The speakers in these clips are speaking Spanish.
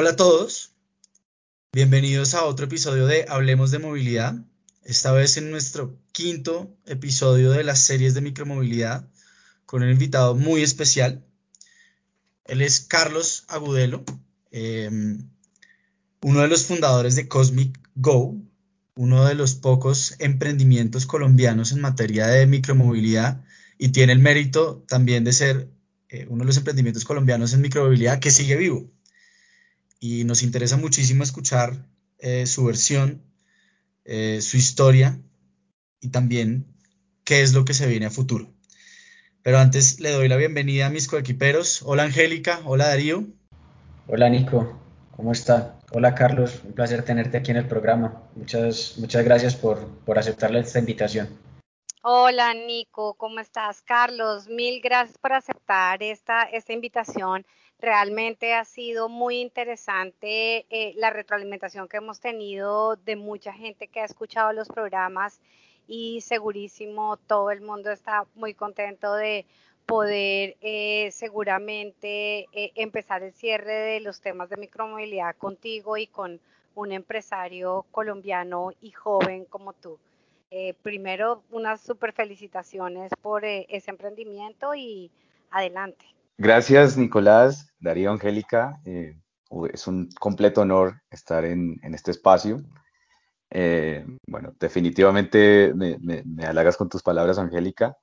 Hola a todos, bienvenidos a otro episodio de Hablemos de Movilidad, esta vez en nuestro quinto episodio de las series de micromovilidad con un invitado muy especial. Él es Carlos Agudelo, em, uno de los fundadores de Cosmic Go, uno de los pocos emprendimientos colombianos en materia de micromovilidad y tiene el mérito también de ser eh, uno de los emprendimientos colombianos en micromovilidad que sigue vivo. Y nos interesa muchísimo escuchar eh, su versión, eh, su historia y también qué es lo que se viene a futuro. Pero antes le doy la bienvenida a mis coequiperos. Hola Angélica, hola Darío. Hola Nico, ¿cómo está? Hola Carlos, un placer tenerte aquí en el programa. Muchas, muchas gracias por, por aceptarle esta invitación. Hola Nico, ¿cómo estás? Carlos, mil gracias por aceptar esta, esta invitación. Realmente ha sido muy interesante eh, la retroalimentación que hemos tenido de mucha gente que ha escuchado los programas y segurísimo todo el mundo está muy contento de poder eh, seguramente eh, empezar el cierre de los temas de micromovilidad contigo y con un empresario colombiano y joven como tú. Eh, primero, unas super felicitaciones por ese emprendimiento y adelante. Gracias, Nicolás, Darío, Angélica. es un completo honor estar en, este espacio. Eh, bueno, definitivamente me, halagas con tus palabras, Angélica.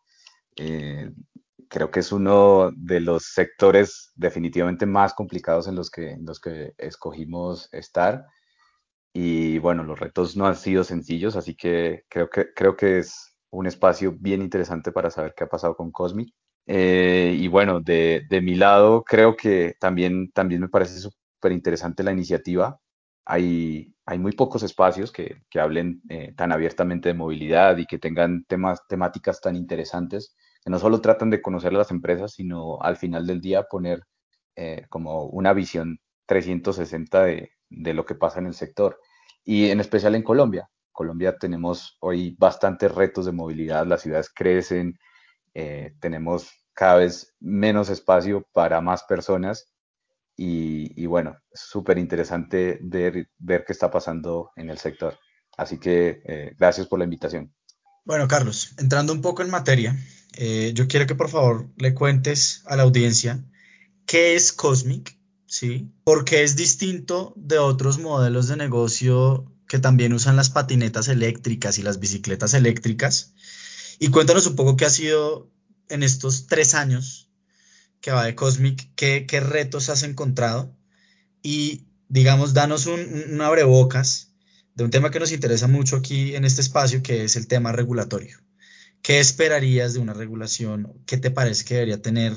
Eh, creo que es uno de los sectores definitivamente más complicados en los que, los que escogimos estar. Y bueno, los retos no han sido sencillos, así que creo que, creo que es un espacio bien interesante para saber qué ha pasado con Cosmic. Eh, y bueno, de, de, mi lado, creo que también, también me parece súper interesante la iniciativa hay, hay muy pocos espacios que, que hablen eh, tan abiertamente de movilidad y que tengan temas, temáticas tan interesantes, que no solo tratan de conocer a las empresas, sino al final del día poner eh, como una visión 360 de, de lo que pasa en el sector. Y en especial en Colombia. Colombia tenemos hoy bastantes retos de movilidad, las ciudades crecen, eh, tenemos cada vez menos espacio para más personas y, bueno, súper interesante ver, ver qué está pasando en el sector. Así que eh, gracias por la invitación. Bueno, Carlos, entrando un poco en materia, eh, yo quiero que por favor le cuentes a la audiencia qué es Cosmic, ¿sí? Porque es distinto de otros modelos de negocio que también usan las patinetas eléctricas y las bicicletas eléctricas. Y cuéntanos un poco qué ha sido en estos tres años que va de Cosmic, ¿qué, retos has encontrado? Y digamos, danos un, un abrebocas de un tema que nos interesa mucho aquí en este espacio, que es el tema regulatorio. ¿Qué esperarías de una regulación? ¿Qué te parece que debería tener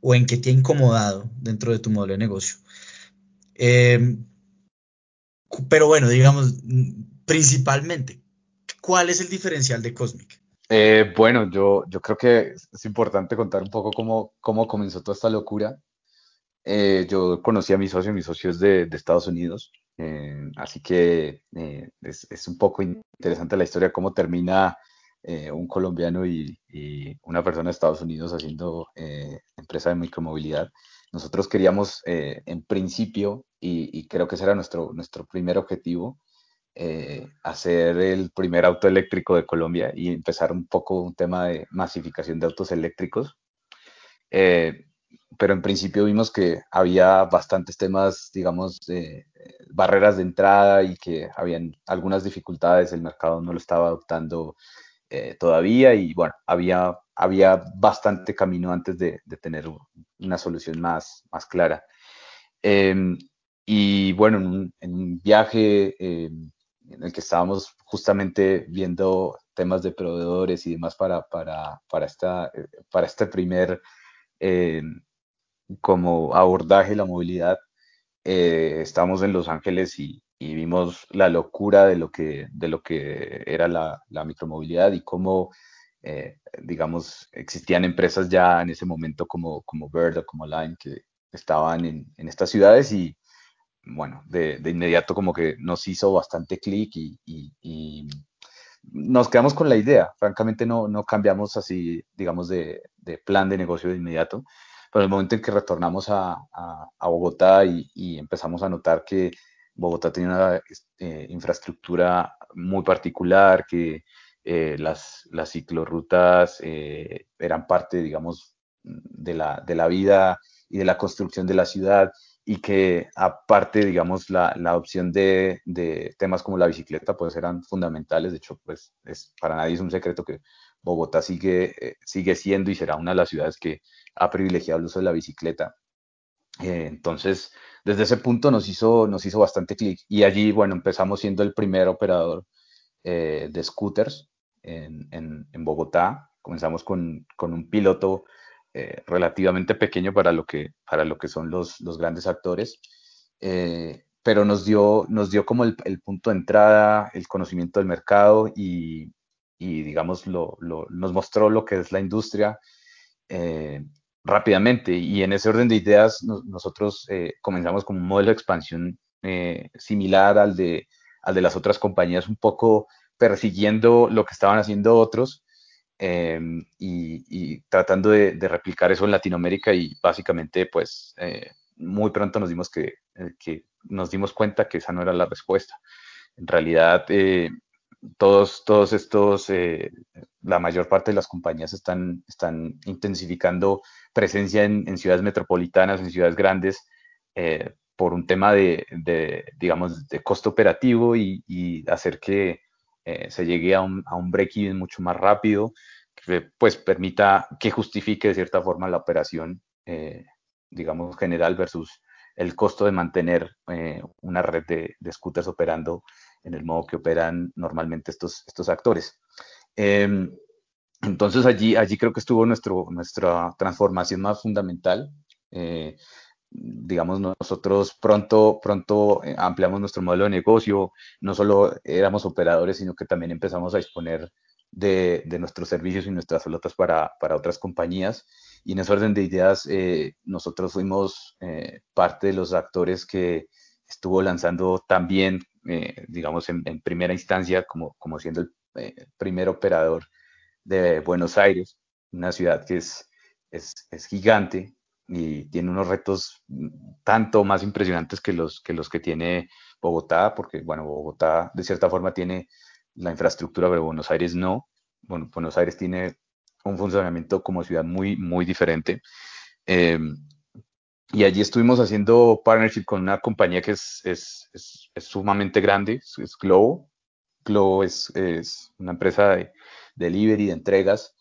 o en qué te ha incomodado dentro de tu modelo de negocio? Eh, pero bueno, digamos, principalmente, ¿cuál es el diferencial de Cosmic? Eh, bueno, yo, yo creo que es importante contar un poco cómo, cómo comenzó toda esta locura. Eh, yo conocí a mi socio, mi socio es de, de Estados Unidos, eh, así que es, es, un poco interesante la historia, cómo termina un colombiano y, y, una persona de Estados Unidos haciendo empresa de micromovilidad. Nosotros queríamos, en principio, y, y, creo que ese era nuestro, nuestro primer objetivo, eh, hacer el primer auto eléctrico de Colombia y empezar un poco un tema de masificación de autos eléctricos. Eh, pero en principio vimos que había bastantes temas, digamos, de barreras de entrada y que habían algunas dificultades, el mercado no lo estaba adoptando eh, todavía y bueno, había, había bastante camino antes de, tener una solución más, más clara. Em, y bueno, en un, en un viaje em, en el que estábamos justamente viendo temas de proveedores y demás para, para, para, esta, para este primer eh, como abordaje de la movilidad. Eh, estábamos en Los Ángeles y, y, vimos la locura de lo que, de lo que era la, la micromovilidad y cómo, eh, digamos, existían empresas ya en ese momento como, como Bird o como Line que estaban en, en estas ciudades y, bueno, de, de, inmediato como que nos hizo bastante clic y, y, nos quedamos con la idea. Francamente no, no cambiamos así, digamos, de, de, plan de negocio de inmediato, pero el momento en que retornamos a, Bogotá y, empezamos a notar que Bogotá tenía una este, infraestructura muy particular, que eh, las, las, ciclorrutas eh, eran parte, digamos, de la, de la vida y de la construcción de la ciudad y que aparte, digamos, la, la opción de, de, temas como la bicicleta, pues eran fundamentales. De hecho, pues es, para nadie es un secreto que Bogotá sigue, eh, sigue siendo y será una de las ciudades que ha privilegiado el uso de la bicicleta. Eh, entonces, desde ese punto nos hizo, nos hizo bastante clic y allí, bueno, empezamos siendo el primer operador eh, de scooters en, en, en, Bogotá. Comenzamos con, con un piloto eh, relativamente pequeño para lo que, para lo que son los, los grandes actores, eh, pero nos dio, nos dio como el, punto de entrada, el conocimiento del mercado y, y digamos, lo, lo, nos mostró lo que es la industria eh, rápidamente. Y en ese orden de ideas, nosotros comenzamos con un modelo de expansión similar al de, al de las otras compañías, un poco persiguiendo lo que estaban haciendo otros, Em, y, tratando de, replicar eso en Latinoamérica y básicamente pues eh, muy pronto nos dimos que, eh, que, nos dimos cuenta que esa no era la respuesta. En realidad eh, todos, todos estos, la mayor parte de las compañías están, están intensificando presencia en, ciudades metropolitanas, en ciudades grandes, por un tema de, de, digamos, de costo operativo y, y hacer que eh, se llegue a un, a un break-even mucho más rápido, que pues permita que justifique de cierta forma la operación, eh, digamos, general versus el costo de mantener eh, una red de, de, scooters operando en el modo que operan normalmente estos, estos actores. Em, entonces allí, allí creo que estuvo nuestro, nuestra transformación más fundamental digamos, nosotros pronto, pronto eh, ampliamos nuestro modelo de negocio, no solo éramos operadores, sino que también empezamos a disponer de, de nuestros servicios y nuestras flotas para, para, otras compañías. Y en ese orden de ideas, eh, nosotros fuimos eh, parte de los actores que estuvo lanzando también, digamos, en, en, primera instancia, como, como siendo el primer operador de Buenos Aires, una ciudad que es, es, es gigante, y tiene unos retos tanto más impresionantes que los que, los que tiene Bogotá, porque bueno, Bogotá de cierta forma tiene la infraestructura, pero Buenos Aires no. Bueno, Buenos Aires tiene un funcionamiento como ciudad muy, muy diferente. Eh, y allí estuvimos haciendo partnership con una compañía que es, es, es, es sumamente grande, es, Globo. Globo es, una empresa de delivery, de entregas,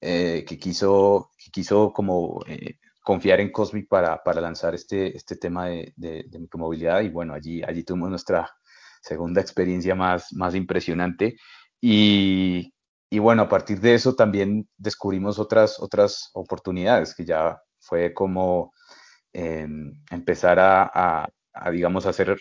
eh, que, quiso, que quiso como eh, confiar en Cosmic para, para lanzar este, este tema de, de, micromovilidad. Y bueno, allí, allí tuvimos nuestra segunda experiencia más, más impresionante. Y, y bueno, a partir de eso también descubrimos otras, otras oportunidades que ya fue como em, empezar a, a, digamos, hacer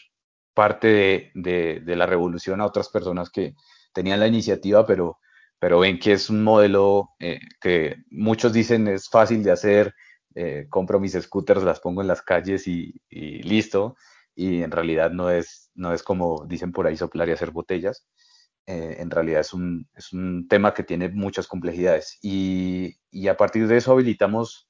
parte de, de, de, la revolución a otras personas que tenían la iniciativa, pero, pero ven que es un modelo eh, que muchos dicen es fácil de hacer, eh, compro mis scooters, las pongo en las calles y, listo. Y en realidad no es, no es como dicen por ahí soplar y hacer botellas. Eh, en realidad es un, es un, tema que tiene muchas complejidades. Y, y, a partir de eso habilitamos,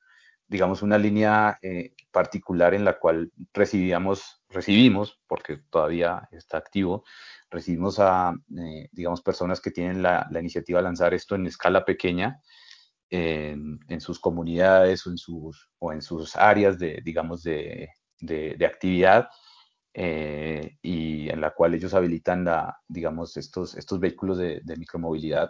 digamos, una línea eh, particular en la cual recibíamos, recibimos, porque todavía está activo, recibimos a, digamos, personas que tienen la, la iniciativa de lanzar esto en escala pequeña en, sus comunidades o en sus, o en sus áreas de, digamos, de, de, actividad eh, y en la cual ellos habilitan, la, digamos, estos, estos vehículos de, de micromovilidad.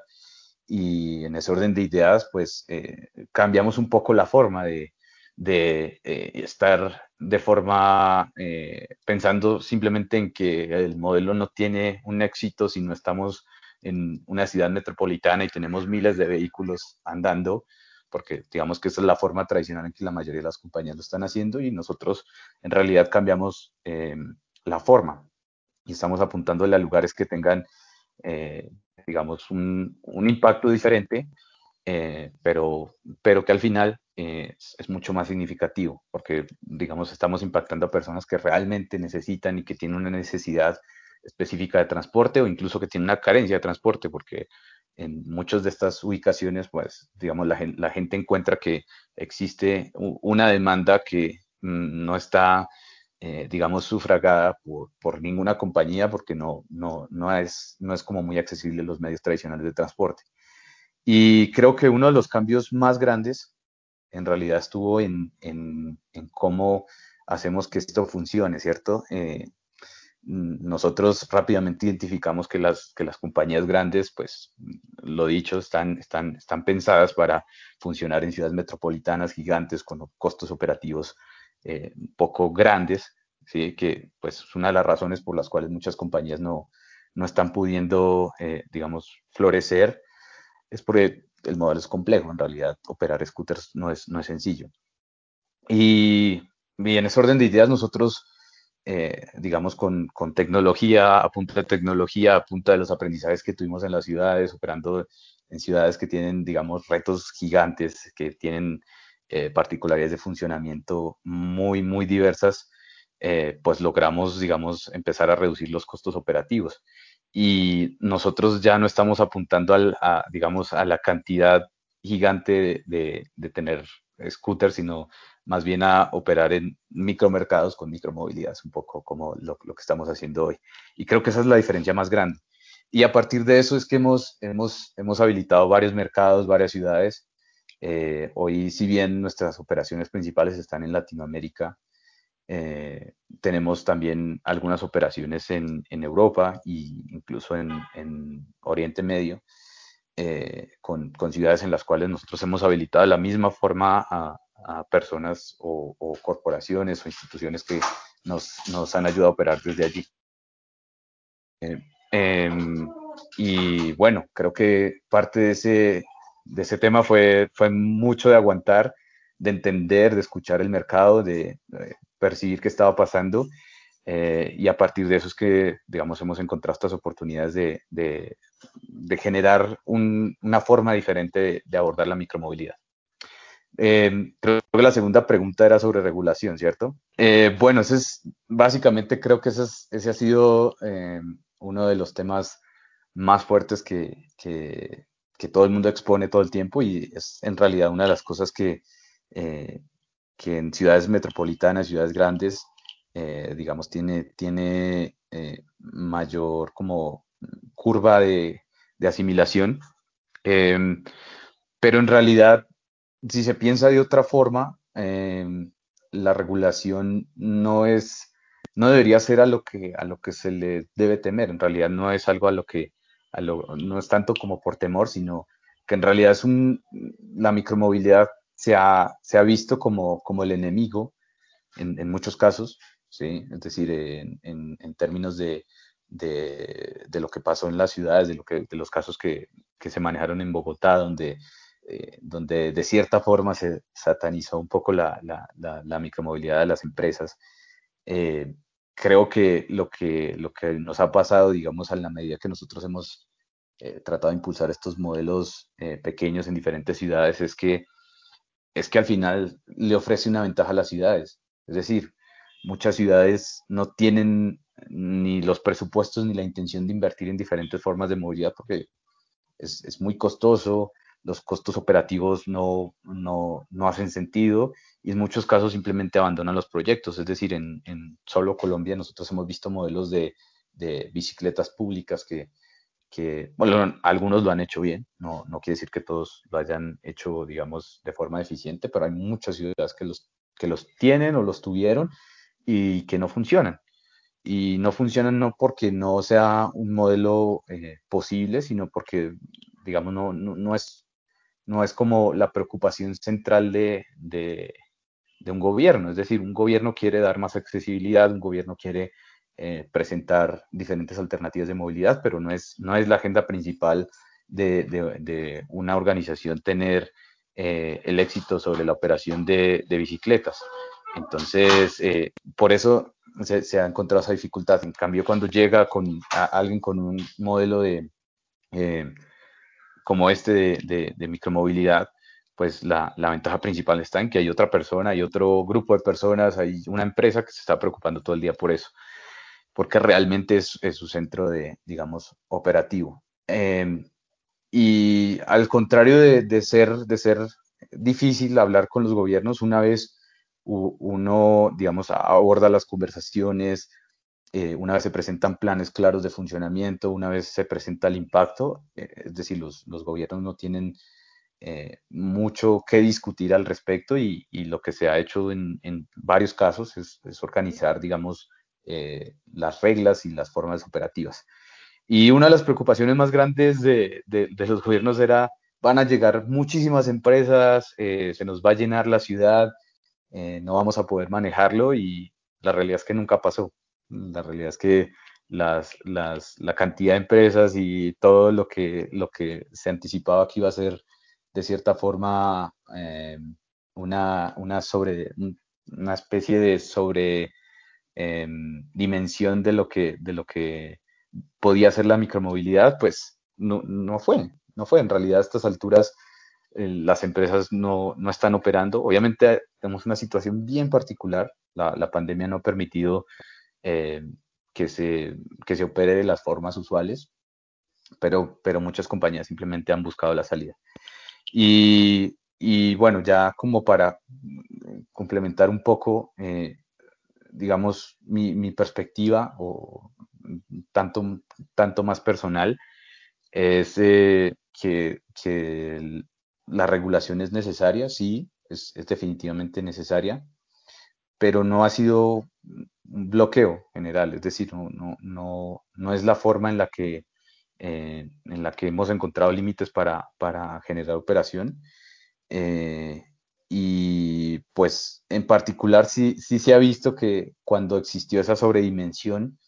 Y en ese orden de ideas, pues eh, cambiamos un poco la forma de, de eh, estar de forma pensando simplemente en que el modelo no tiene un éxito si no estamos en una ciudad metropolitana y tenemos miles de vehículos andando, porque digamos que esa es la forma tradicional en que la mayoría de las compañías lo están haciendo y nosotros en realidad cambiamos eh, la forma. Y estamos apuntándole a lugares que tengan, eh, digamos, un, un, impacto diferente, eh, pero, pero que al final es, es, mucho más significativo, porque, digamos, estamos impactando a personas que realmente necesitan y que tienen una necesidad específica de transporte o incluso que tiene una carencia de transporte, porque en muchas de estas ubicaciones, pues, digamos, la, gente encuentra que existe una demanda que no está, eh, digamos, sufragada por, por, ninguna compañía porque no, no, no, es, no es como muy accesible los medios tradicionales de transporte. Y creo que uno de los cambios más grandes en realidad estuvo en, en, en cómo hacemos que esto funcione, ¿cierto? Eh, nosotros rápidamente identificamos que las, que las compañías grandes, pues lo dicho, están, están, están pensadas para funcionar en ciudades metropolitanas gigantes con costos operativos eh, poco grandes, ¿sí? que pues es una de las razones por las cuales muchas compañías no, no están pudiendo, eh, digamos, florecer, es porque el modelo es complejo, en realidad operar scooters no es, no es sencillo. Y, y en ese orden de ideas nosotros eh, digamos, con, con, tecnología, a punta de tecnología, a punta de los aprendizajes que tuvimos en las ciudades, operando en ciudades que tienen, digamos, retos gigantes, que tienen eh, particularidades de funcionamiento muy, muy diversas, eh, pues logramos, digamos, empezar a reducir los costos operativos. Y nosotros ya no estamos apuntando al, a, digamos, a la cantidad gigante de, de tener scooters, sino más bien a operar en micromercados con micromovilidad, un poco como lo, que estamos haciendo hoy. Y creo que esa es la diferencia más grande. Y a partir de eso es que hemos, hemos, hemos habilitado varios mercados, varias ciudades. Eh, hoy, si bien nuestras operaciones principales están en Latinoamérica, eh, tenemos también algunas operaciones en, en Europa e incluso en, en Oriente Medio, eh, con, con, ciudades en las cuales nosotros hemos habilitado de la misma forma a, a personas o, corporaciones o instituciones que nos, han ayudado a operar desde allí. Eh, em, y bueno, creo que parte de ese, tema fue, mucho de aguantar, de entender, de escuchar el mercado, de, percibir qué estaba pasando. Eh, y a partir de eso es que, digamos, hemos encontrado estas oportunidades de, generar un, una forma diferente de abordar la micromovilidad. Eh, creo que la segunda pregunta era sobre regulación, ¿cierto? Eh, bueno, ese es básicamente creo que ese, ese ha sido eh, uno de los temas más fuertes que, todo el mundo expone todo el tiempo y es en realidad una de las cosas que, que en ciudades metropolitanas, ciudades grandes, digamos, tiene, tiene mayor como curva de, de asimilación. pero en realidad si se piensa de otra forma, eh, la regulación no es, no debería ser a lo que, a lo que se le debe temer. En realidad no es algo a lo que, a lo, no es tanto como por temor, sino que en realidad es un, la micromovilidad se ha, se ha visto como, como el enemigo en, muchos casos, ¿sí? Es decir, en, términos de, de, de, lo que pasó en las ciudades, de, lo que, de los casos que, que se manejaron en Bogotá, donde eh, donde de cierta forma se satanizó un poco la, la, micromovilidad de las empresas. Eh, creo que lo, que lo que nos ha pasado, digamos, a la medida que nosotros hemos eh, tratado de impulsar estos modelos pequeños en diferentes ciudades, es que, es que al final le ofrece una ventaja a las ciudades. Es decir, muchas ciudades no tienen ni los presupuestos ni la intención de invertir en diferentes formas de movilidad porque es, es muy costoso, los costos operativos no, no, no, hacen sentido y en muchos casos simplemente abandonan los proyectos. Es decir, en, solo Colombia nosotros hemos visto modelos de, de bicicletas públicas que, que, bueno, algunos lo han hecho bien, no, no quiere decir que todos lo hayan hecho, digamos, de forma eficiente, pero hay muchas ciudades que los, que los tienen o los tuvieron y que no funcionan. Y no funcionan no porque no sea un modelo eh, posible, sino porque, digamos, no, no, no, es no es como la preocupación central de, de, un gobierno. Es decir, un gobierno quiere dar más accesibilidad, un gobierno quiere eh, presentar diferentes alternativas de movilidad, pero no es, no es la agenda principal de, de una organización tener eh, el éxito sobre la operación de, bicicletas. Entonces, eh, por eso se, ha encontrado esa dificultad. En cambio, cuando llega con alguien con un modelo de como este de, de, micromovilidad, pues la, la, ventaja principal está en que hay otra persona, hay otro grupo de personas, hay una empresa que se está preocupando todo el día por eso, porque realmente es, es su centro de, digamos, operativo. Em, y al contrario de, ser, de ser difícil hablar con los gobiernos, una vez uno, digamos, aborda las conversaciones, eh, una vez se presentan planes claros de funcionamiento, una vez se presenta el impacto, eh, es decir, los, los, gobiernos no tienen eh, mucho que discutir al respecto y, y, lo que se ha hecho en, en varios casos es, es organizar, digamos, las reglas y las formas operativas. Y una de las preocupaciones más grandes de, de, de los gobiernos era, van a llegar muchísimas empresas, se nos va a llenar la ciudad, eh, no vamos a poder manejarlo y la realidad es que nunca pasó. La realidad es que las, las, la cantidad de empresas y todo lo que, lo que se anticipaba que iba a ser de cierta forma eh, una, una, sobre, una especie de sobre eh, dimensión de lo, que, de lo que podía ser la micromovilidad, pues no, no fue, no fue. En realidad a estas alturas las empresas no, no, están operando. Obviamente tenemos una situación bien particular. La, la pandemia no ha permitido eh, que, se, que se opere de las formas usuales, pero, pero muchas compañías simplemente han buscado la salida. Y, y bueno, ya como para complementar un poco, eh, digamos, mi, mi, perspectiva o tanto, tanto más personal, es eh, que, que la regulación es necesaria, sí, es, definitivamente necesaria, pero no ha sido un bloqueo general, es decir, no, no, no, no es la forma en la que, eh, en la que hemos encontrado límites para, para generar operación. Eh, y pues en particular sí, sí se ha visto que cuando existió esa sobredimensión,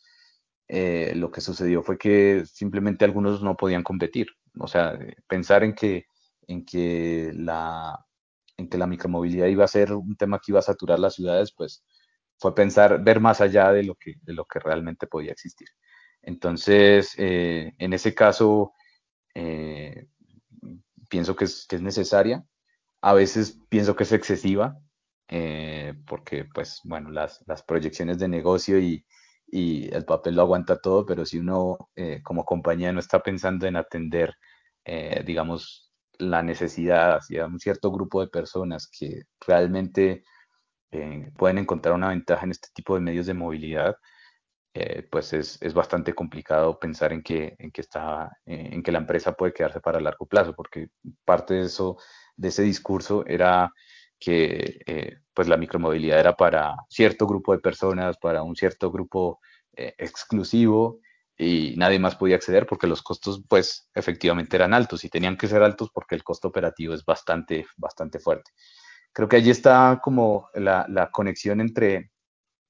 eh, lo que sucedió fue que simplemente algunos no podían competir. O sea, pensar en que en que la, en que la micromovilidad iba a ser un tema que iba a saturar las ciudades, pues fue pensar, ver más allá de lo que, de lo que realmente podía existir. Entonces, eh, en ese caso, eh, pienso que es, que es, necesaria. A veces pienso que es excesiva, eh, porque, pues, bueno, las, las, proyecciones de negocio y, y, el papel lo aguanta todo, pero si uno como compañía no está pensando en atender, digamos, la necesidad hacia un cierto grupo de personas que realmente eh, pueden encontrar una ventaja en este tipo de medios de movilidad, eh, pues es, es, bastante complicado pensar en que, en que, está, eh, en que la empresa puede quedarse para largo plazo, porque parte de eso, de ese discurso era que pues la micromovilidad era para cierto grupo de personas, para un cierto grupo exclusivo, y nadie más podía acceder porque los costos pues efectivamente eran altos y tenían que ser altos porque el costo operativo es bastante, bastante fuerte. Creo que allí está como la, la conexión entre,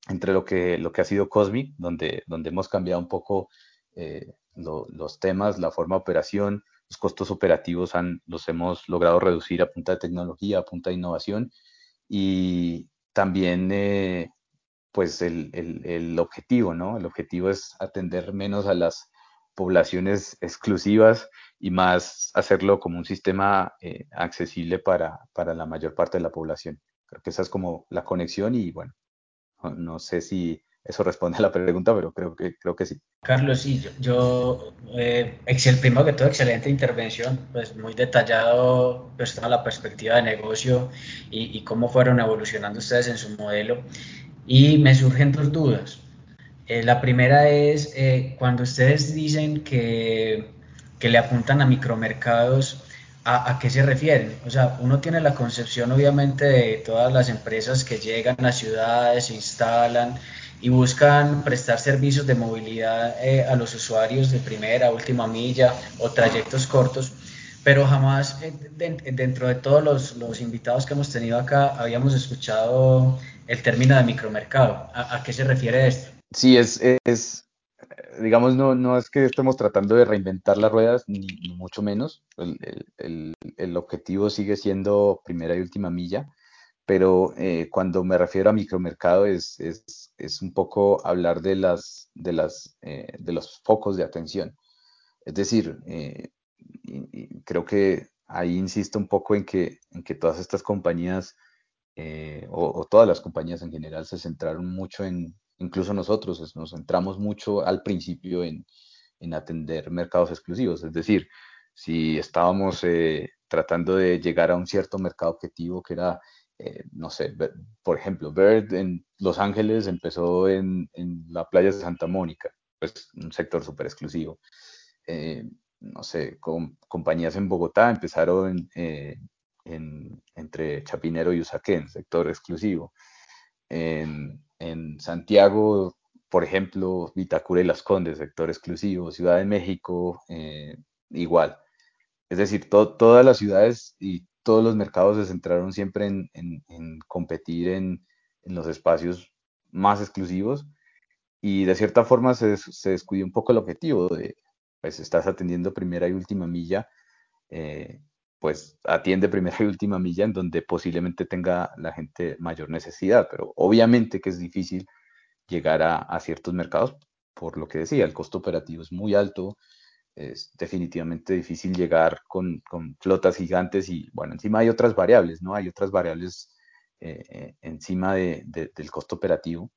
entre lo, que, lo que ha sido Cosmic, donde, donde hemos cambiado un poco eh, lo, los temas, la forma de operación, los costos operativos han, los hemos logrado reducir a punta de tecnología, a punta de innovación y también eh, pues el, el, el, objetivo, ¿no? El objetivo es atender menos a las poblaciones exclusivas y más hacerlo como un sistema eh, accesible para, para, la mayor parte de la población. Creo que esa es como la conexión y bueno, no sé si eso responde a la pregunta, pero creo que, creo que sí. Carlos, sí, yo, yo eh, excel, primero que todo, excelente intervención, pues muy detallado, pues toda la perspectiva de negocio y, y cómo fueron evolucionando ustedes en su modelo. Y me surgen dos dudas. Eh, la primera es, eh, cuando ustedes dicen que, que, le apuntan a micromercados, ¿a, ¿a, qué se refieren? O sea, uno tiene la concepción obviamente de todas las empresas que llegan a ciudades, se instalan y buscan prestar servicios de movilidad eh, a los usuarios de primera, última milla o trayectos cortos, pero jamás eh, de, dentro de todos los, los invitados que hemos tenido acá habíamos escuchado el término de micromercado. ¿A, a qué se refiere esto? Sí, es, es digamos, no, no es que estemos tratando de reinventar las ruedas, ni, ni mucho menos. El, el, el, objetivo sigue siendo primera y última milla, pero eh, cuando me refiero a micromercado es, es, es, un poco hablar de, las, de, las, eh, de los focos de atención. Es decir, eh, y, creo que ahí insisto un poco en que, en que todas estas compañías eh, o, o, todas las compañías en general se centraron mucho en, incluso nosotros nos centramos mucho al principio en, en atender mercados exclusivos, es decir, si estábamos eh, tratando de llegar a un cierto mercado objetivo que era, eh, no sé, por ejemplo, Bird en Los Ángeles empezó en, la playa de Santa Mónica, pues un sector súper exclusivo. No sé, compañías en Bogotá empezaron entre Chapinero y Usaquén, sector exclusivo. En, en Santiago por ejemplo, Vitacura y Las Condes, sector exclusivo, Ciudad de México, eh, igual. Es decir, todas las ciudades y todos los mercados se centraron siempre en, competir en, los espacios más exclusivos y de cierta forma se, se, descuidó un poco el objetivo de, pues estás atendiendo primera y última milla, eh, pues atiende primera y última milla en donde posiblemente tenga la gente mayor necesidad, pero obviamente que es difícil llegar a, ciertos mercados, por lo que decía, el costo operativo es muy alto, es definitivamente difícil llegar con, flotas gigantes y bueno, encima hay otras variables, ¿no? Hay otras variables eh, eh, encima del costo operativo,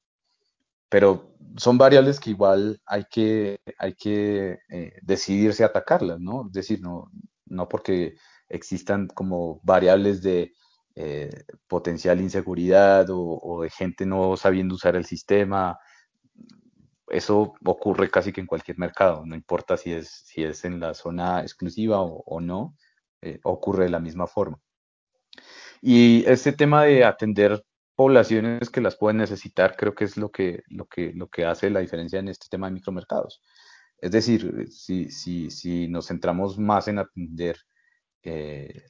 pero son variables que igual hay que, hay que eh, decidirse a atacarlas, ¿no? Es decir, no, no porque existan como variables de eh, potencial inseguridad o, de gente no sabiendo usar el sistema. Eso ocurre casi que en cualquier mercado, no importa si es, si es en la zona exclusiva o, no, eh, ocurre de la misma forma. Y este tema de atender poblaciones que las pueden necesitar, creo que es lo que, lo que, lo que hace la diferencia en este tema de micromercados. Es decir, si, si, si nos centramos más en atender eh,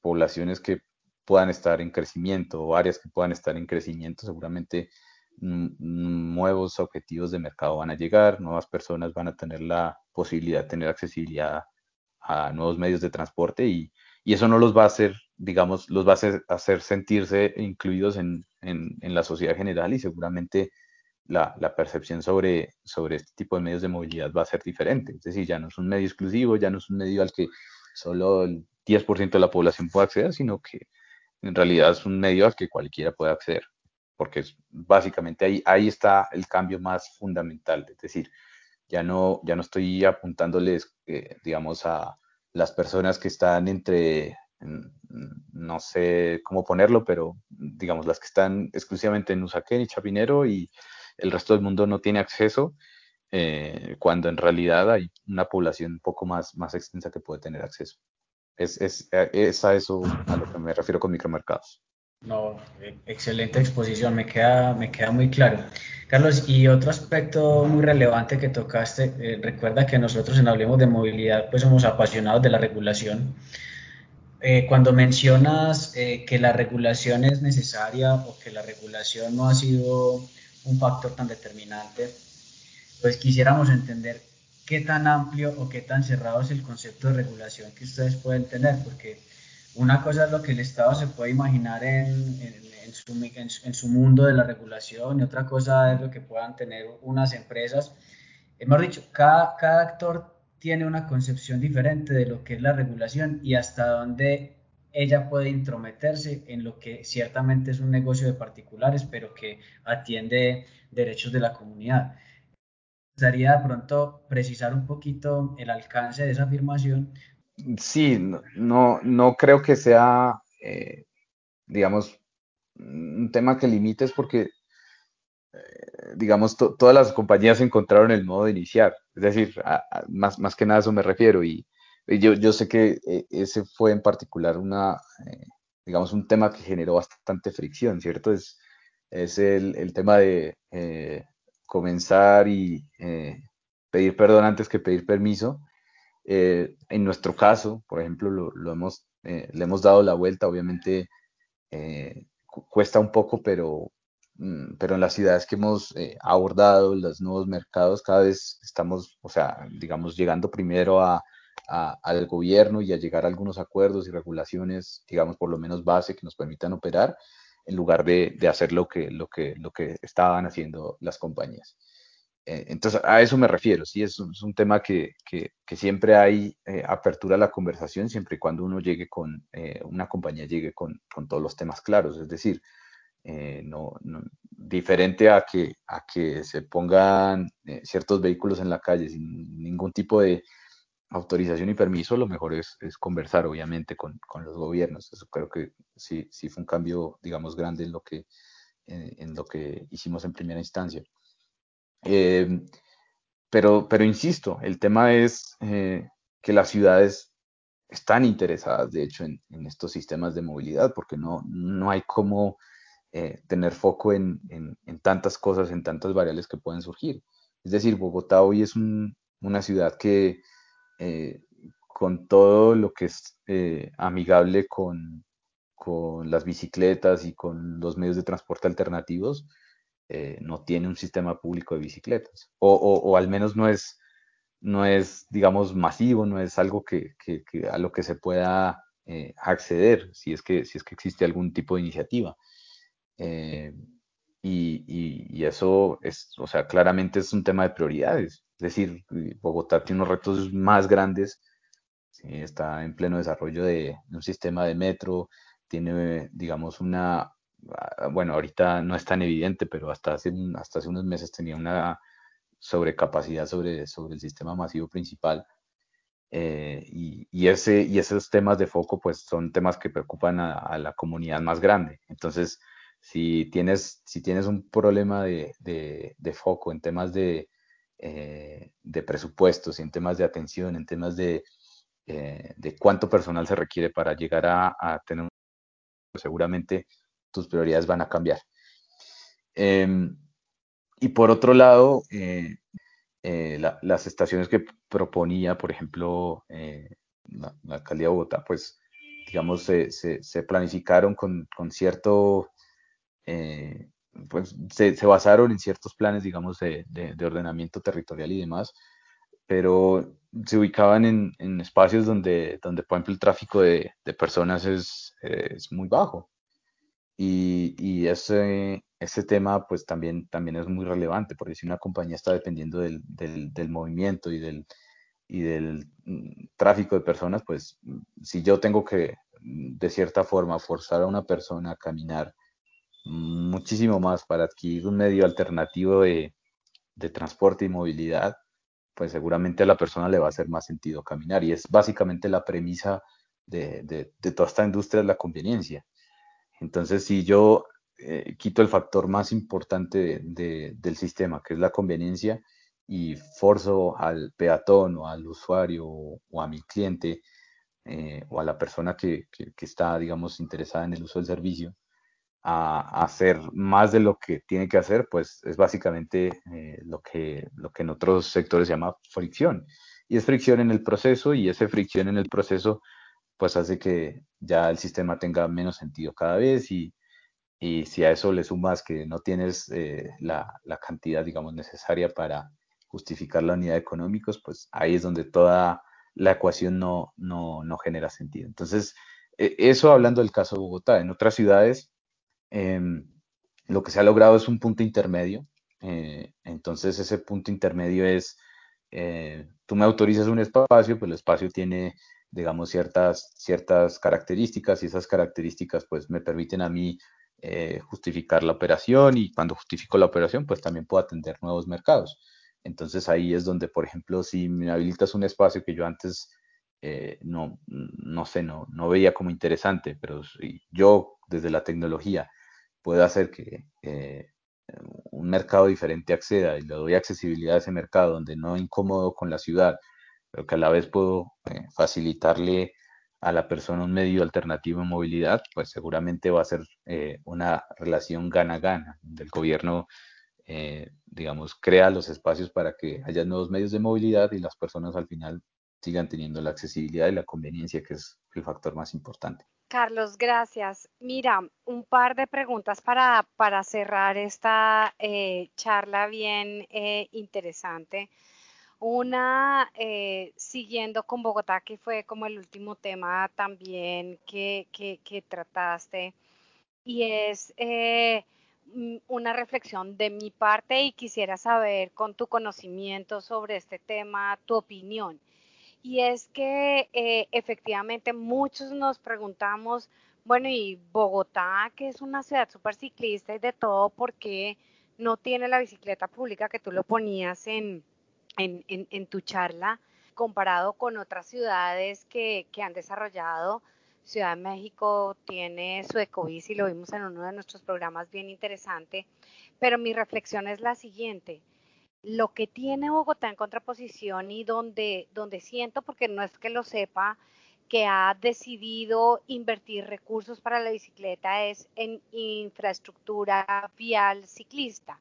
poblaciones que puedan estar en crecimiento o áreas que puedan estar en crecimiento, seguramente nuevos objetivos de mercado van a llegar, nuevas personas van a tener la posibilidad de tener accesibilidad a nuevos medios de transporte y, eso no los va a hacer, digamos, los va a hacer, sentirse incluidos en, la sociedad general y seguramente la, percepción sobre, sobre este tipo de medios de movilidad va a ser diferente. Es decir, ya no es un medio exclusivo, ya no es un medio al que solo el 10% de la población puede acceder, sino que en realidad es un medio al que cualquiera puede acceder, porque es, básicamente ahí, ahí está el cambio más fundamental, es decir, ya no, ya no estoy apuntándoles, eh, digamos, a las personas que están entre, no sé cómo ponerlo, pero digamos, las que están exclusivamente en Usaquén y Chapinero y el resto del mundo no tiene acceso, eh, cuando en realidad hay una población un poco más, más extensa que puede tener acceso. Es, es, es, a eso a lo que me refiero con micromercados. No, e, excelente exposición, me queda, me queda muy claro. Carlos, y otro aspecto muy relevante que tocaste, eh, recuerda que nosotros en Hablemos de Movilidad pues somos apasionados de la regulación. Eh, cuando mencionas eh, que la regulación es necesaria o que la regulación no ha sido un factor tan determinante, pues quisiéramos entender qué tan amplio o qué tan cerrado es el concepto de regulación que ustedes pueden tener, porque una cosa es lo que el Estado se puede imaginar en, en, su, en, su, mundo de la regulación y otra cosa es lo que puedan tener unas empresas. Hemos dicho, cada, cada actor tiene una concepción diferente de lo que es la regulación y hasta dónde ella puede intrometerse en lo que ciertamente es un negocio de particulares, pero que atiende derechos de la comunidad gustaría de pronto precisar un poquito el alcance de esa afirmación. Sí, no, no, creo que sea, eh, digamos, un tema que limites porque, eh, digamos, todas las compañías encontraron el modo de iniciar. Es decir, más, más que nada a eso me refiero. Y, yo, yo, sé que eh, ese fue en particular una, digamos, un tema que generó bastante fricción, ¿cierto? Es, es el, el tema de comenzar y eh, pedir perdón antes que pedir permiso. Eh, en nuestro caso, por ejemplo, lo, hemos, eh, le hemos dado la vuelta, obviamente cuesta un poco, pero, pero en las ciudades que hemos abordado, los nuevos mercados, cada vez estamos, o sea, digamos, llegando primero a, al gobierno y a llegar a algunos acuerdos y regulaciones, digamos, por lo menos base que nos permitan operar en lugar de, hacer lo que, lo, que, lo que estaban haciendo las compañías. Eh, entonces, a eso me refiero, sí, es es un tema que, que, siempre hay eh, apertura a la conversación, siempre y cuando uno llegue con, eh, una compañía llegue con, con, todos los temas claros, es decir, no, diferente a que, a que se pongan ciertos vehículos en la calle sin ningún tipo de, autorización y permiso, lo mejor es, conversar, obviamente, con, los gobiernos. Eso creo que sí, sí fue un cambio, digamos, grande en lo que, en, lo que hicimos en primera instancia. Eh, pero, pero insisto, el tema es eh, que las ciudades están interesadas, de hecho, en, estos sistemas de movilidad, porque no, no hay cómo eh, tener foco en, tantas cosas, en tantas variables que pueden surgir. Es decir, Bogotá hoy es una ciudad que eh, con todo lo que es eh, amigable con, con, las bicicletas y con los medios de transporte alternativos, no tiene un sistema público de bicicletas, o, o al menos no es no es, digamos, masivo, no es algo que, a lo que se pueda eh, acceder si es, que, si es que existe algún tipo de iniciativa. Eh, y, eso es, o sea, claramente es un tema de prioridades. Es decir, Bogotá tiene unos retos más grandes, está en pleno desarrollo de, un sistema de metro, tiene, digamos, una, ah, bueno, ahorita no es tan evidente, pero hasta hace, hasta hace unos meses tenía una sobre capacidad sobre, sobre el sistema masivo principal. Eh, y, ese, y esos temas de foco, pues son temas que preocupan a, la comunidad más grande. Entonces, si tienes, si tienes un problema de, de, foco en temas de, eh, de presupuestos, en temas de atención, en temas de, eh, de cuánto personal se requiere para llegar a, a tener, seguramente tus prioridades van a cambiar. Em, y por otro lado, eh, las estaciones que proponía, por ejemplo, eh, la, alcaldía de Bogotá, pues, digamos, se, se, planificaron con, con cierto, pues, se, se, basaron en ciertos planes, digamos, de, de, ordenamiento territorial y demás, pero se ubicaban en, en, espacios donde, donde, por ejemplo, el tráfico de, de personas es, es muy bajo. Y, y ese, ese tema pues también, también es muy relevante, porque si una compañía está dependiendo del, del, movimiento y del, y del mm, tráfico de personas, pues si yo tengo que de cierta forma forzar a una persona a caminar muchísimo más para adquirir un medio alternativo de, de transporte y movilidad, pues seguramente a la persona le va a hacer más sentido caminar. Y es básicamente la premisa de, de, de toda esta industria de la conveniencia. Entonces, si yo eh, quito el factor más importante del sistema, que es la conveniencia, y forzo al peatón o al usuario o, a mi cliente eh, o a la persona que, está, digamos, interesada en el uso del servicio a, hacer más de lo que tiene que hacer, pues es básicamente eh, lo, que, lo que en otros sectores se llama fricción. Y es fricción en el proceso y esa fricción en el proceso pues hace que ya el sistema tenga menos sentido cada vez y, y si a eso le sumas que no tienes eh, la, la, cantidad, digamos, necesaria para justificar la unidad de económicos, pues ahí es donde toda la ecuación no, no, no genera sentido. Entonces, e, eso hablando del caso de Bogotá. En otras ciudades, em, lo que se ha logrado es un punto intermedio. Eh, entonces, ese punto intermedio es, eh, tú me autorizas un espacio, pues el espacio tiene digamos, ciertas, ciertas características y esas características pues me permiten a mí eh, justificar la operación y cuando justifico la operación, pues también puedo atender nuevos mercados. Entonces ahí es donde, por ejemplo, si me habilitas un espacio que yo antes no, no sé, no, no veía como interesante, pero yo desde la tecnología puedo hacer que eh, un mercado diferente acceda y le doy accesibilidad a ese mercado donde no incómodo con la ciudad, pero que a la vez puedo facilitarle a la persona un medio alternativo de movilidad, pues seguramente va a ser eh, una relación gana-gana, del gobierno, eh, digamos, crea los espacios para que haya nuevos medios de movilidad y las personas al final sigan teniendo la accesibilidad y la conveniencia, que es el factor más importante. Carlos, gracias. Mira, un par de preguntas para, para cerrar esta eh, charla bien interesante. Una, eh, siguiendo con Bogotá, que fue como el último tema también que, que, trataste, y es eh, mm, una reflexión de mi parte y quisiera saber con tu conocimiento sobre este tema, tu opinión. Y es que eh, efectivamente muchos nos preguntamos, bueno, y Bogotá, que es una ciudad súper ciclista y de todo, ¿por qué no tiene la bicicleta pública que tú lo ponías en, en, tu charla, comparado con otras ciudades que, que, han desarrollado, Ciudad de México tiene su ecobici, lo vimos en uno de nuestros programas bien interesante, pero mi reflexión es la siguiente. Lo que tiene Bogotá en contraposición y donde, donde siento, porque no es que lo sepa, que ha decidido invertir recursos para la bicicleta es en infraestructura vial ciclista.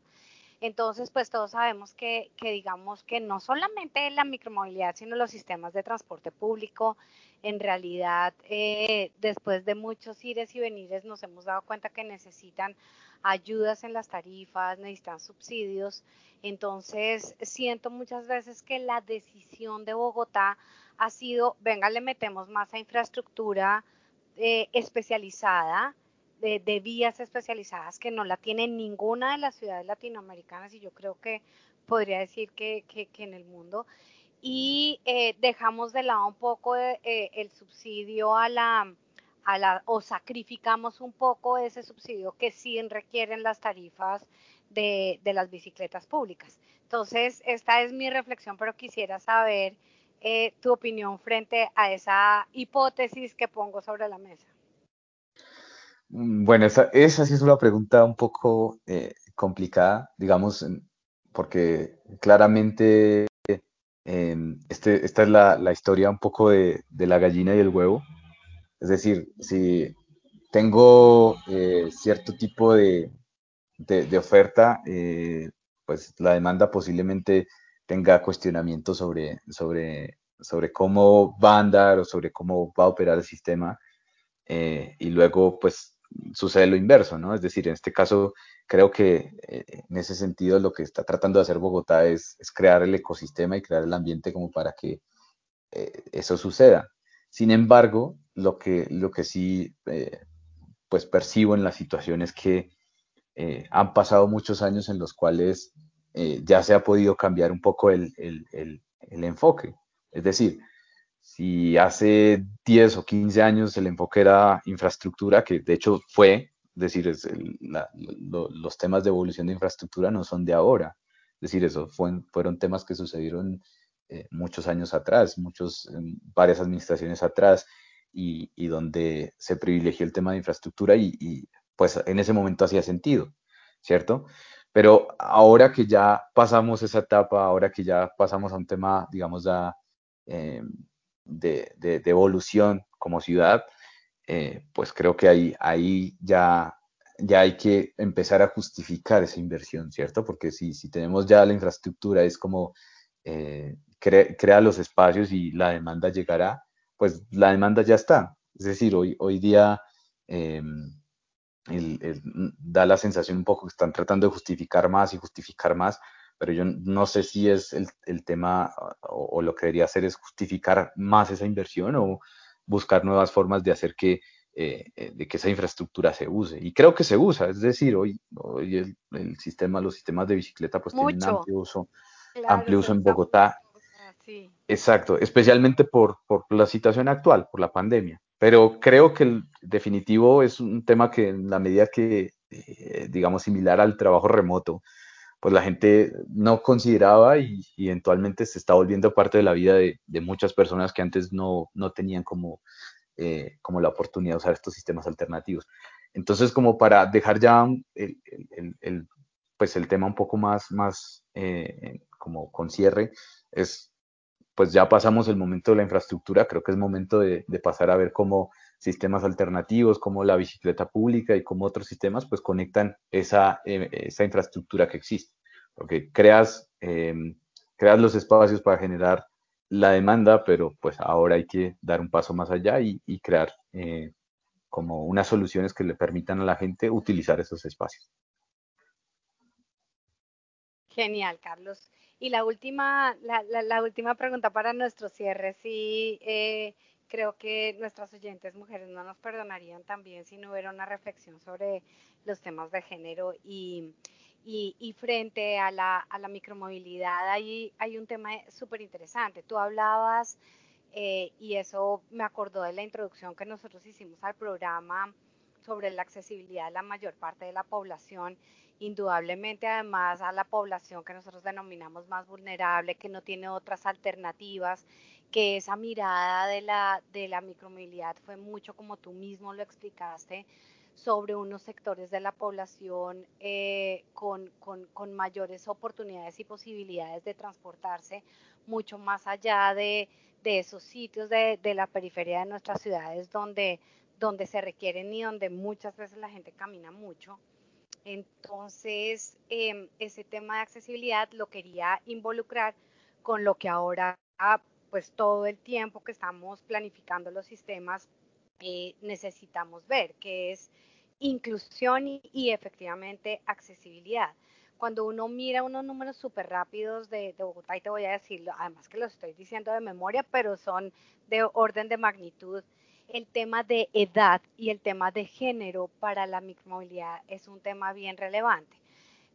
Entonces, pues todos sabemos que, que, digamos que no solamente la micromovilidad, sino los sistemas de transporte público, en realidad, eh, después de muchos ires y venires, nos hemos dado cuenta que necesitan ayudas en las tarifas, necesitan subsidios. Entonces, siento muchas veces que la decisión de Bogotá ha sido, venga, le metemos más a infraestructura eh, especializada, de, vías especializadas que no la tiene ninguna de las ciudades latinoamericanas y yo creo que podría decir que, que, en el mundo. Y eh, dejamos de lado un poco eh, el subsidio a la, a la, o sacrificamos un poco ese subsidio que sí requieren las tarifas de, de las bicicletas públicas. Entonces, esta es mi reflexión, pero quisiera saber eh, tu opinión frente a esa hipótesis que pongo sobre la mesa. Mm, bueno, esa, esa sí es una pregunta un poco eh, complicada, digamos, porque claramente em, este, esta es la, la, historia un poco de, de, la gallina y el huevo. Es decir, si tengo eh, cierto tipo de, de, oferta, pues la demanda posiblemente tenga cuestionamientos sobre, sobre, sobre cómo va a andar o sobre cómo va a operar el sistema. Eh, y luego, pues, sucede lo inverso, ¿no? Es decir, en este caso, creo que eh, en ese sentido lo que está tratando de hacer Bogotá es, es crear el ecosistema y crear el ambiente como para que eh, eso suceda. Sin embargo, lo que, lo que sí, pues, percibo en la situación es que han pasado muchos años en los cuales eh, ya se ha podido cambiar un poco el, el, enfoque. Es decir, si hace 10 o 15 años el enfoque era infraestructura, que de hecho fue, es decir, los temas de evolución de infraestructura no son de ahora. Es decir, eso fueron temas que sucedieron eh, muchos años atrás, muchos, varias administraciones atrás, y, y, donde se privilegió el tema de infraestructura y, y pues en ese momento hacía sentido, ¿cierto? Pero ahora que ya pasamos esa etapa, ahora que ya pasamos a un tema, digamos, eh, de, de, evolución como ciudad, eh, pues creo que ahí, ahí ya, ya hay que empezar a justificar esa inversión, ¿cierto? Porque si, si tenemos ya la infraestructura, es como eh, crea los espacios y la demanda llegará, pues la demanda ya está. Es decir, hoy, hoy día da la sensación un poco que están tratando de justificar más y justificar más, pero yo no sé si es el, el tema o, lo que debería hacer es justificar más esa inversión o buscar nuevas formas de hacer que, eh, eh, de que esa infraestructura se use. Y creo que se usa, es decir, hoy, hoy el, el sistema, los sistemas de bicicleta pues tienen amplio uso, amplio uso en Bogotá. Exacto, especialmente por, por la situación actual, por la pandemia. Pero creo que el definitivo es un tema que en la medida que, eh, digamos, similar al trabajo remoto, pues la gente no consideraba y, eventualmente se está volviendo parte de la vida de, muchas personas que antes no, no tenían como, eh, como la oportunidad de usar estos sistemas alternativos. Entonces, como para dejar ya el, el, el pues el tema un poco más, más eh, como con cierre, es pues ya pasamos el momento de la infraestructura, creo que es momento de, pasar a ver cómo sistemas alternativos, como la bicicleta pública y como otros sistemas, pues conectan esa, eh, esa infraestructura que existe. Porque creas, em, creas los espacios para generar la demanda, pero pues ahora hay que dar un paso más allá y, crear eh, como unas soluciones que le permitan a la gente utilizar esos espacios. Genial, Carlos. Y la última, la, la, última pregunta para nuestro cierre, sí, eh, creo que nuestras oyentes mujeres no nos perdonarían también si no hubiera una reflexión sobre los temas de género y, y, y frente a la, a la micromovilidad hay, hay un tema súper interesante. Tú hablabas, eh, y eso me acordó de la introducción que nosotros hicimos al programa, sobre la accesibilidad de la mayor parte de la población, indudablemente además a la población que nosotros denominamos más vulnerable, que no tiene otras alternativas, que esa mirada de la, de la micromovilidad fue mucho como tú mismo lo explicaste, sobre unos sectores de la población eh, con, con, con, mayores oportunidades y posibilidades de transportarse mucho más allá de, de esos sitios de, de, la periferia de nuestras ciudades donde, donde se requieren y donde muchas veces la gente camina mucho. Entonces, eh, ese tema de accesibilidad lo quería involucrar con lo que ahora, pues todo el tiempo que estamos planificando los sistemas, eh, necesitamos ver, que es inclusión y, efectivamente accesibilidad. Cuando uno mira unos números súper rápidos de, de, Bogotá, y te voy a decirlo, además que lo estoy diciendo de memoria, pero son de orden de magnitud, el tema de edad y el tema de género para la micromovilidad es un tema bien relevante.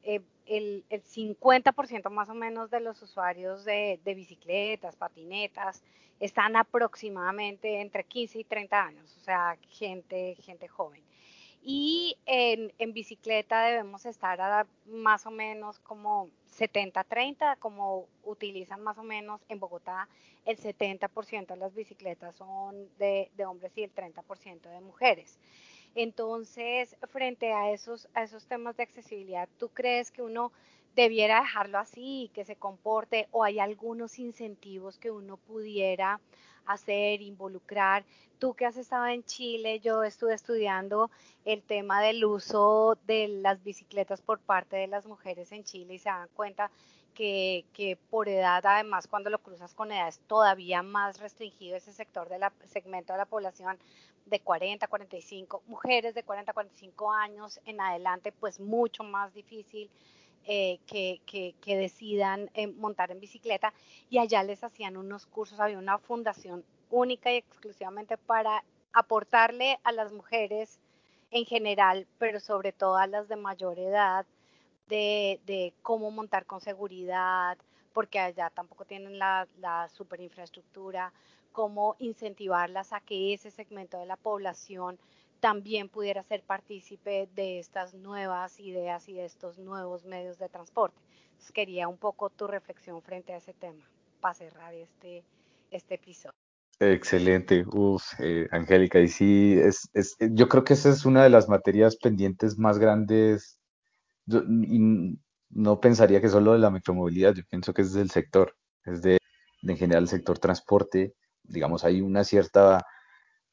Eh, el, el, 50% más o menos de los usuarios de, de, bicicletas, patinetas, están aproximadamente entre 15 y 30 años, o sea, gente, gente joven. Y en, en bicicleta debemos estar a más o menos como 70-30, como utilizan más o menos en Bogotá, el 70% de las bicicletas son de, hombres y el 30% de mujeres. Entonces, frente a esos, a esos temas de accesibilidad, ¿tú crees que uno debiera dejarlo así, que se comporte, o hay algunos incentivos que uno pudiera hacer, involucrar. Tú que has estado en Chile, yo estuve estudiando el tema del uso de las bicicletas por parte de las mujeres en Chile y se dan cuenta que, que por edad, además, cuando lo cruzas con edad es todavía más restringido ese sector del segmento de la población de 40, 45, mujeres de 40, 45 años en adelante, pues mucho más difícil eh, que, decidan eh, montar en bicicleta y allá les hacían unos cursos, había una fundación única y exclusivamente para aportarle a las mujeres en general, pero sobre todo a las de mayor edad, de, de cómo montar con seguridad, porque allá tampoco tienen la, la super infraestructura, cómo incentivarlas a que ese segmento de la población también pudiera ser partícipe de estas nuevas ideas y de estos nuevos medios de transporte. Quería un poco tu reflexión frente a ese tema para cerrar este, este episodio. Excelente, uf, eh, Angélica, y sí, es, es, yo creo que esa es una de las materias pendientes más grandes, no pensaría que solo de la micromovilidad, yo pienso que es del sector, es de, de en general el sector transporte, digamos, hay una cierta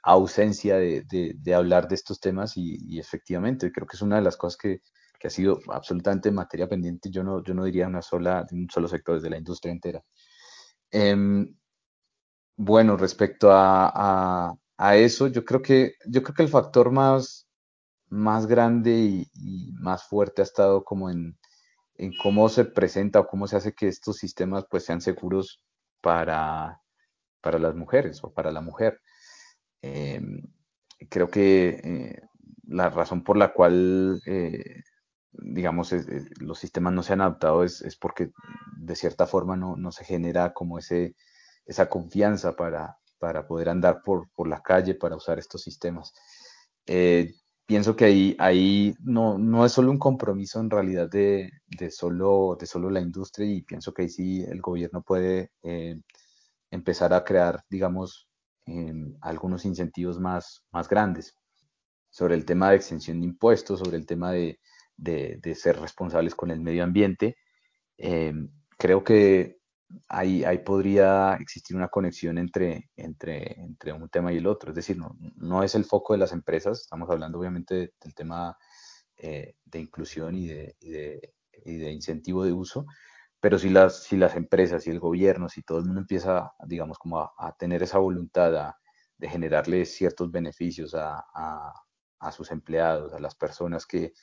ausencia de, de, de, hablar de estos temas y, y, efectivamente creo que es una de las cosas que, que, ha sido absolutamente materia pendiente. Yo no, yo no diría una sola, un solo sector, desde la industria entera. Eh, bueno, respecto a, a, a, eso, yo creo que, yo creo que el factor más, más grande y, y más fuerte ha estado como en, en, cómo se presenta o cómo se hace que estos sistemas pues sean seguros para, para las mujeres o para la mujer. Eh, creo que eh, la razón por la cual, eh, digamos, es, es, los sistemas no se han adaptado es, es porque de cierta forma no, no, se genera como ese, esa confianza para, para poder andar por, por, la calle, para usar estos sistemas. pienso que ahí, ahí no, no, es solo un compromiso en realidad de, de, solo, de solo la industria y pienso que ahí sí el gobierno puede empezar a crear, digamos, eh, algunos incentivos más, más grandes sobre el tema de exención de impuestos, sobre el tema de, de, de ser responsables con el medio ambiente. Eh, creo que ahí, ahí, podría existir una conexión entre, entre, entre, un tema y el otro. Es decir, no, no es el foco de las empresas, estamos hablando obviamente de, del tema eh, de inclusión y de, y de, y de incentivo de uso, pero si las, si las empresas y el gobierno, si todo el mundo empieza, digamos, como a, tener esa voluntad de generarle ciertos beneficios a, a, a, sus empleados, a las personas que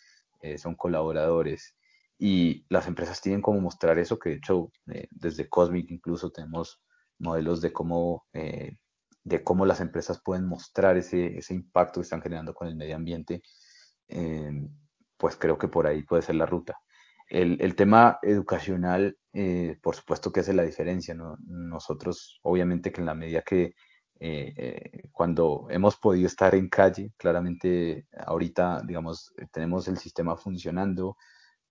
eh, son colaboradores, y las empresas tienen como mostrar eso, que de hecho eh, desde Cosmic incluso tenemos modelos de cómo, eh, de cómo las empresas pueden mostrar ese, ese impacto que están generando con el medio ambiente, pues creo que por ahí puede ser la ruta. El, el tema educacional, eh, por supuesto que hace la diferencia. ¿no? Nosotros, obviamente que en la medida que eh, eh, cuando hemos podido estar en calle, claramente ahorita, digamos, tenemos el sistema funcionando,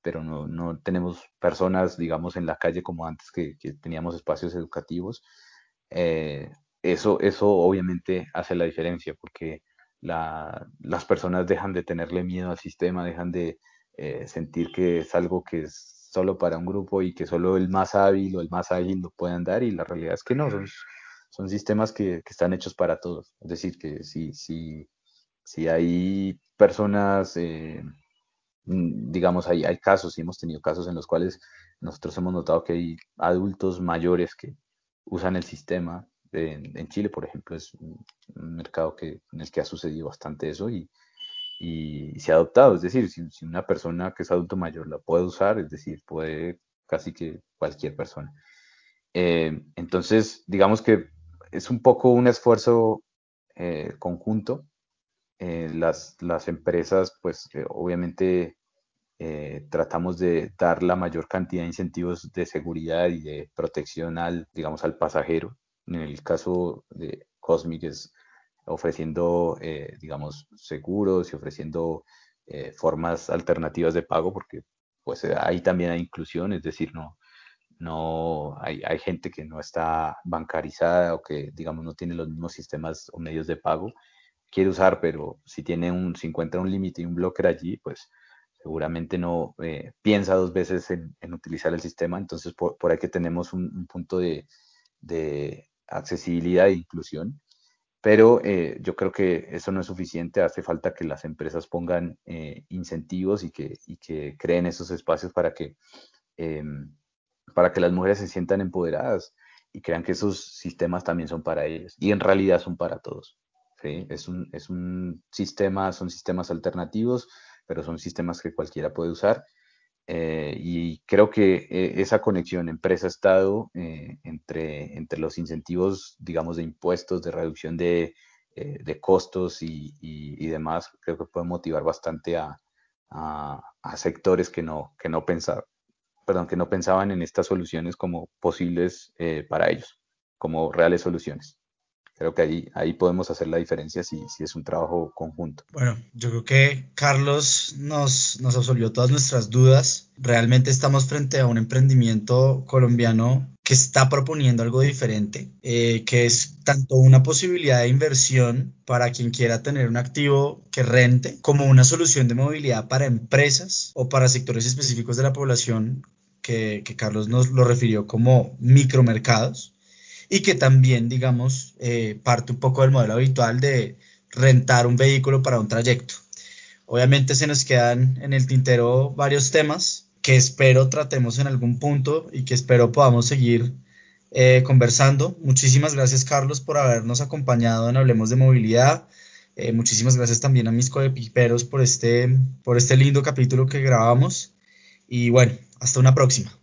pero no, no tenemos personas, digamos, en la calle como antes que, teníamos espacios educativos. Eso, eso obviamente hace la diferencia porque la, las personas dejan de tenerle miedo al sistema, dejan de sentir que es algo que es solo para un grupo y que solo el más hábil o el más ágil lo puedan dar y la realidad es que no, son, son sistemas que, que, están hechos para todos. Es decir, que si, si, si hay personas, eh, mm, digamos, hay, hay casos, y hemos tenido casos en los cuales nosotros hemos notado que hay adultos mayores que usan el sistema. En, en Chile, por ejemplo, es un, mercado que, en el que ha sucedido bastante eso y, y se ha adoptado. Es decir, si, si, una persona que es adulto mayor la puede usar, es decir, puede casi que cualquier persona. Eh, entonces, digamos que es un poco un esfuerzo eh, conjunto. Eh, las, las, empresas, pues eh, obviamente tratamos de dar la mayor cantidad de incentivos de seguridad y de protección al, digamos, al pasajero. En el caso de Cosmic es ofreciendo, digamos, seguros y ofreciendo formas alternativas de pago, porque pues ahí también hay inclusión, es decir, no, no hay, hay, gente que no está bancarizada o que, digamos, no tiene los mismos sistemas o medios de pago, quiere usar, pero si tiene un, si encuentra un límite y un blocker allí, pues seguramente no eh, piensa dos veces en, utilizar el sistema. Entonces, por, por ahí que tenemos un, un punto de, de, accesibilidad e inclusión. Pero eh, yo creo que eso no es suficiente, hace falta que las empresas pongan eh, incentivos y que, creen esos espacios para que eh, para que las mujeres se sientan empoderadas y crean que esos sistemas también son para ellas y en realidad son para todos. ¿sí? Es, un, es un sistema, son sistemas alternativos, pero son sistemas que cualquiera puede usar. Eh, y creo que eh, esa conexión empresa-estado eh, entre, entre los incentivos, digamos, de impuestos, de reducción de, de costos y, y, demás, creo que puede motivar bastante a, a, sectores que no, que no pensaban perdón, que no pensaban en estas soluciones como posibles para ellos, como reales soluciones. Creo que ahí, ahí podemos hacer la diferencia si, si es un trabajo conjunto. Bueno, yo creo que Carlos nos, nos absolvió todas nuestras dudas. Realmente estamos frente a un emprendimiento colombiano que está proponiendo algo diferente, eh, que es tanto una posibilidad de inversión para quien quiera tener un activo que rente, como una solución de movilidad para empresas o para sectores específicos de la población que, que Carlos nos lo refirió como micromercados y que también, digamos, eh, parte un poco del modelo habitual de rentar un vehículo para un trayecto. Obviamente se nos quedan en el tintero varios temas que espero tratemos en algún punto y que espero podamos seguir eh, conversando. Muchísimas gracias Carlos por habernos acompañado en Hablemos de Movilidad. Eh, muchísimas gracias también a mis coepiperos por este, por este lindo capítulo que grabamos. Y bueno, hasta una próxima.